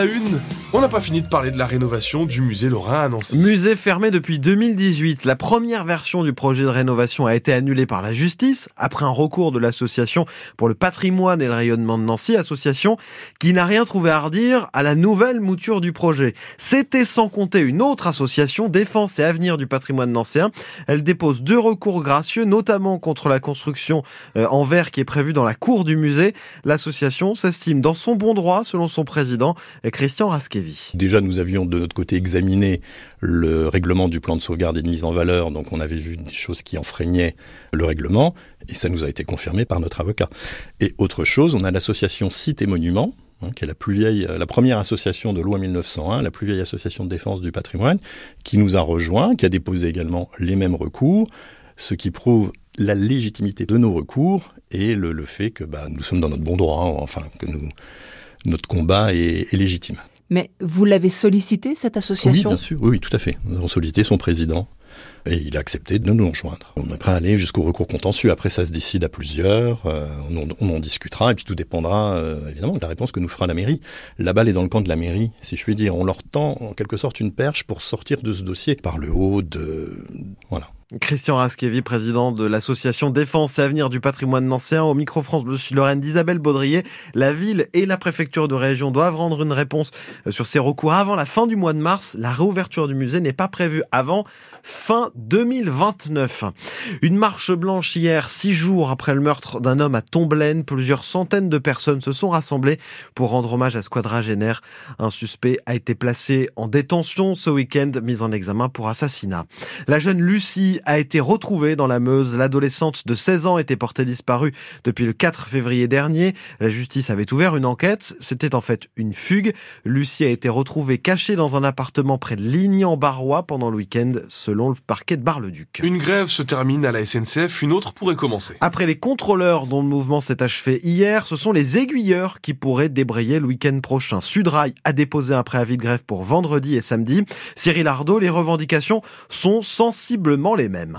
Une, on n'a pas fini de parler de la rénovation du musée Lorrain à Nancy. Musée fermé depuis 2018, la première version du projet de rénovation a été annulée par la justice après un recours de l'association pour le patrimoine et le rayonnement de Nancy, association qui n'a rien trouvé à redire à la nouvelle mouture du projet. C'était sans compter une autre association, Défense et Avenir du patrimoine nancéen. Elle dépose deux recours gracieux, notamment contre la construction euh, en verre qui est prévue dans la cour du musée. L'association s'estime dans son bon droit, selon son président, Christian Raskevi. Déjà, nous avions de notre côté examiné le règlement du plan de sauvegarde et de mise en valeur, donc on avait vu des choses qui enfreignaient le règlement, et ça nous a été confirmé par notre avocat. Et autre chose, on a l'association Site et Monuments, hein, qui est la plus vieille, la première association de loi 1901, la plus vieille association de défense du patrimoine, qui nous a rejoint, qui a déposé également les mêmes recours, ce qui prouve la légitimité de nos recours et le, fait que bah, nous sommes dans notre bon droit, enfin que nous notre combat est, légitime. Mais vous l'avez sollicité, cette association? Oui, bien sûr, oui, tout à fait. Nous avons sollicité son président et il a accepté de nous rejoindre. On est prêt à aller jusqu'au recours contentieux. Après, ça se décide à plusieurs, euh, on, en discutera et puis tout dépendra euh, évidemment de la réponse que nous fera la mairie. La balle est dans le camp de la mairie, si je puis dire. On leur tend en quelque sorte une perche pour sortir de ce dossier par le haut de... Voilà. Christian Raskevi, président de l'association Défense et Avenir du patrimoine nancéen, au micro France Bleu Lorraine d'Isabelle Baudrier. La ville et la préfecture de région doivent rendre une réponse euh, sur ces recours avant la fin du mois de mars. La réouverture du musée n'est pas prévue avant fin 2029. Une marche blanche hier, six jours après le meurtre d'un homme à Tomblaine. Plusieurs centaines de personnes se sont rassemblées pour rendre hommage à ce quadragénaire. Un suspect a été placé en détention ce week-end, mis en examen pour assassinat. La jeune Lucie a été retrouvée dans la Meuse. L'adolescente de 16 ans était portée disparue depuis le 4 février dernier. La justice avait ouvert une enquête. C'était en fait une fugue. Lucie a été retrouvée cachée dans un appartement près de Ligny-en-Barrois pendant le week-end, selon le parquet de Bar-le-Duc. Une grève se termine à la SNCF, une autre pourrait commencer. Après les contrôleurs dont le mouvement s'est achevé hier, ce sont les aiguilleurs qui pourraient débrayer le week-end prochain. Sudrail a déposé un préavis de grève pour vendredi et samedi. Cyril Ardo, les revendications sont sensiblement les mêmes.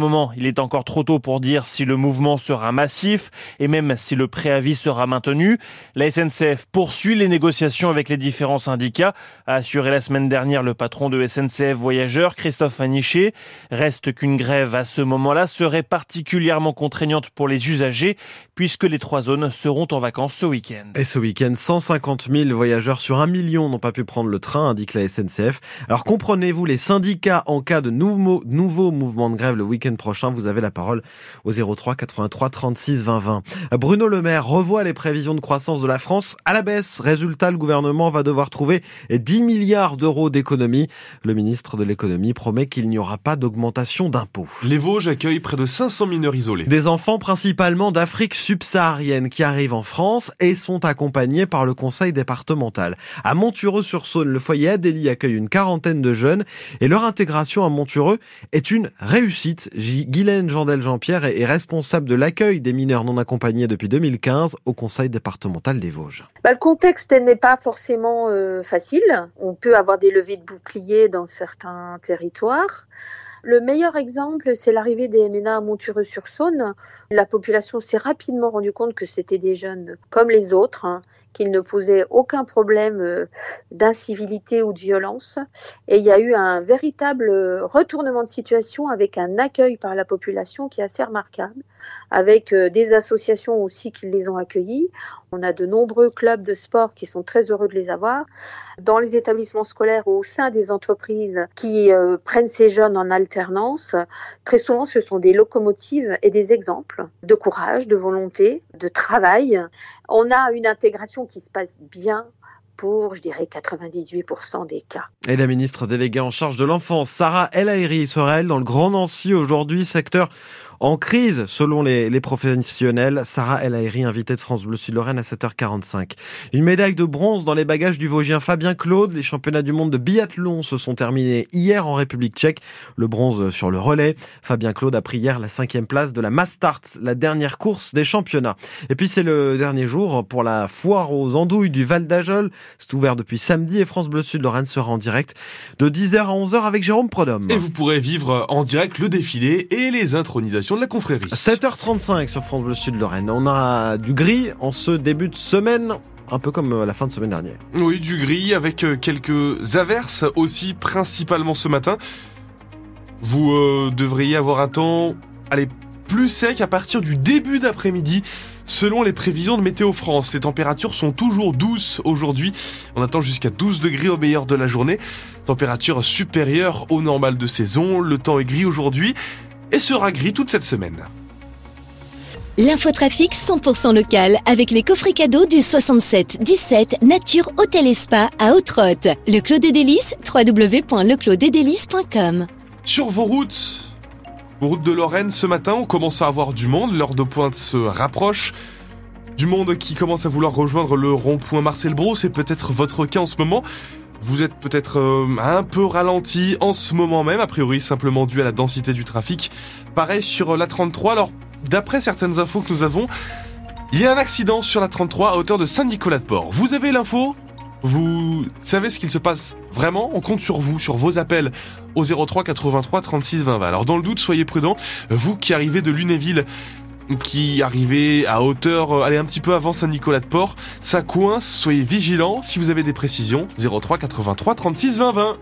moment, il est encore trop tôt pour dire si le mouvement sera massif et même si le préavis sera maintenu. La SNCF poursuit les négociations avec les différents syndicats, a assuré la semaine dernière le patron de SNCF Voyageurs, Christophe Aniché. Reste qu'une grève à ce moment-là serait particulièrement contraignante pour les usagers puisque les trois zones seront en vacances ce week-end. Et ce week-end, 150 000 voyageurs sur un million n'ont pas pu prendre le train, indique la SNCF. Alors comprenez-vous les syndicats en cas de nouveau, nouveau mouvement de grève le week-end prochain. Vous avez la parole au 03 83 36 20 20. Bruno Le Maire revoit les prévisions de croissance de la France à la baisse. Résultat, le gouvernement va devoir trouver 10 milliards d'euros d'économies. Le ministre de l'économie promet qu'il n'y aura pas d'augmentation d'impôts. Les Vosges accueillent près de 500 mineurs isolés. Des enfants principalement d'Afrique subsaharienne qui arrivent en France et sont accompagnés par le conseil départemental. À Montureux-sur-Saône, le foyer Adélie accueille une quarantaine de jeunes et leur intégration à Montureux est une réussite. Guylaine Jandel-Jean-Pierre est responsable de l'accueil des mineurs non accompagnés depuis 2015 au Conseil départemental des Vosges. Bah, le contexte n'est pas forcément euh, facile. On peut avoir des levées de boucliers dans certains territoires. Le meilleur exemple, c'est l'arrivée des MNA à Montureux-sur-Saône. La population s'est rapidement rendue compte que c'était des jeunes comme les autres, hein, qu'ils ne posaient aucun problème euh, d'incivilité ou de violence. Et il y a eu un véritable retournement de situation avec un accueil par la population qui est assez remarquable, avec euh, des associations aussi qui les ont accueillis. On a de nombreux clubs de sport qui sont très heureux de les avoir. Dans les établissements scolaires ou au sein des entreprises qui euh, prennent ces jeunes en alternance, très souvent ce sont des locomotives et des exemples de courage, de volonté, de travail. On a une intégration qui se passe bien pour, je dirais, 98% des cas. Et la ministre déléguée en charge de l'enfance, Sarah El Haïry, sera dans le Grand Nancy aujourd'hui, secteur en crise, selon les, les professionnels. Sarah El Haïry, invitée de France Bleu Sud-Lorraine à 7h45. Une médaille de bronze dans les bagages du Vosgien Fabien Claude. Les championnats du monde de biathlon se sont terminés hier en République tchèque. Le bronze sur le relais. Fabien Claude a pris hier la cinquième place de la Mastart, la dernière course des championnats. Et puis c'est le dernier jour pour la foire aux andouilles du Val d'Ajol. C'est ouvert depuis samedi et France Bleu Sud-Lorraine sera en direct de 10h à 11h avec Jérôme Prodhomme. Et vous pourrez vivre en direct le défilé et les intronisations de la confrérie. 7h35 sur France Bleu Sud-Lorraine. On a du gris en ce début de semaine un peu comme euh, la fin de semaine dernière. Oui, du gris avec euh, quelques averses aussi, principalement ce matin. Vous euh, devriez avoir un temps, allez, plus sec à partir du début d'après-midi. Selon les prévisions de Météo France, les températures sont toujours douces aujourd'hui. On attend jusqu'à 12 degrés au meilleur de la journée. Température supérieure au normal de saison. Le temps est gris aujourd'hui et sera gris toute cette semaine. L'infotrafic 100% local avec les coffrets cadeaux du 67 17 Nature Hôtel et Spa à Haute-Rotte. Le Clos des Délices, www.leclos-des-délices.com. Sur vos routes, vos routes de Lorraine, ce matin, on commence à avoir du monde. L'heure de pointe se rapproche. Du monde qui commence à vouloir rejoindre le rond-point Marcel Bro, c'est peut-être votre cas en ce moment. Vous êtes peut-être euh, un peu ralenti en ce moment même, a priori simplement dû à la densité du trafic. Pareil sur la 33, alors d'après certaines infos que nous avons, il y a un accident sur la 33 à hauteur de Saint-Nicolas-de-Port. Vous avez l'info? Vous savez ce qu'il se passe Vraiment? On compte sur vous, sur vos appels au 03 83 36 20 20. Alors dans le doute, soyez prudents. Vous qui arrivez de Lunéville, qui arrivez à hauteur, euh, allez un petit peu avant Saint-Nicolas-de-Port, ça coince, soyez vigilants si vous avez des précisions. 03 83 36 20 20.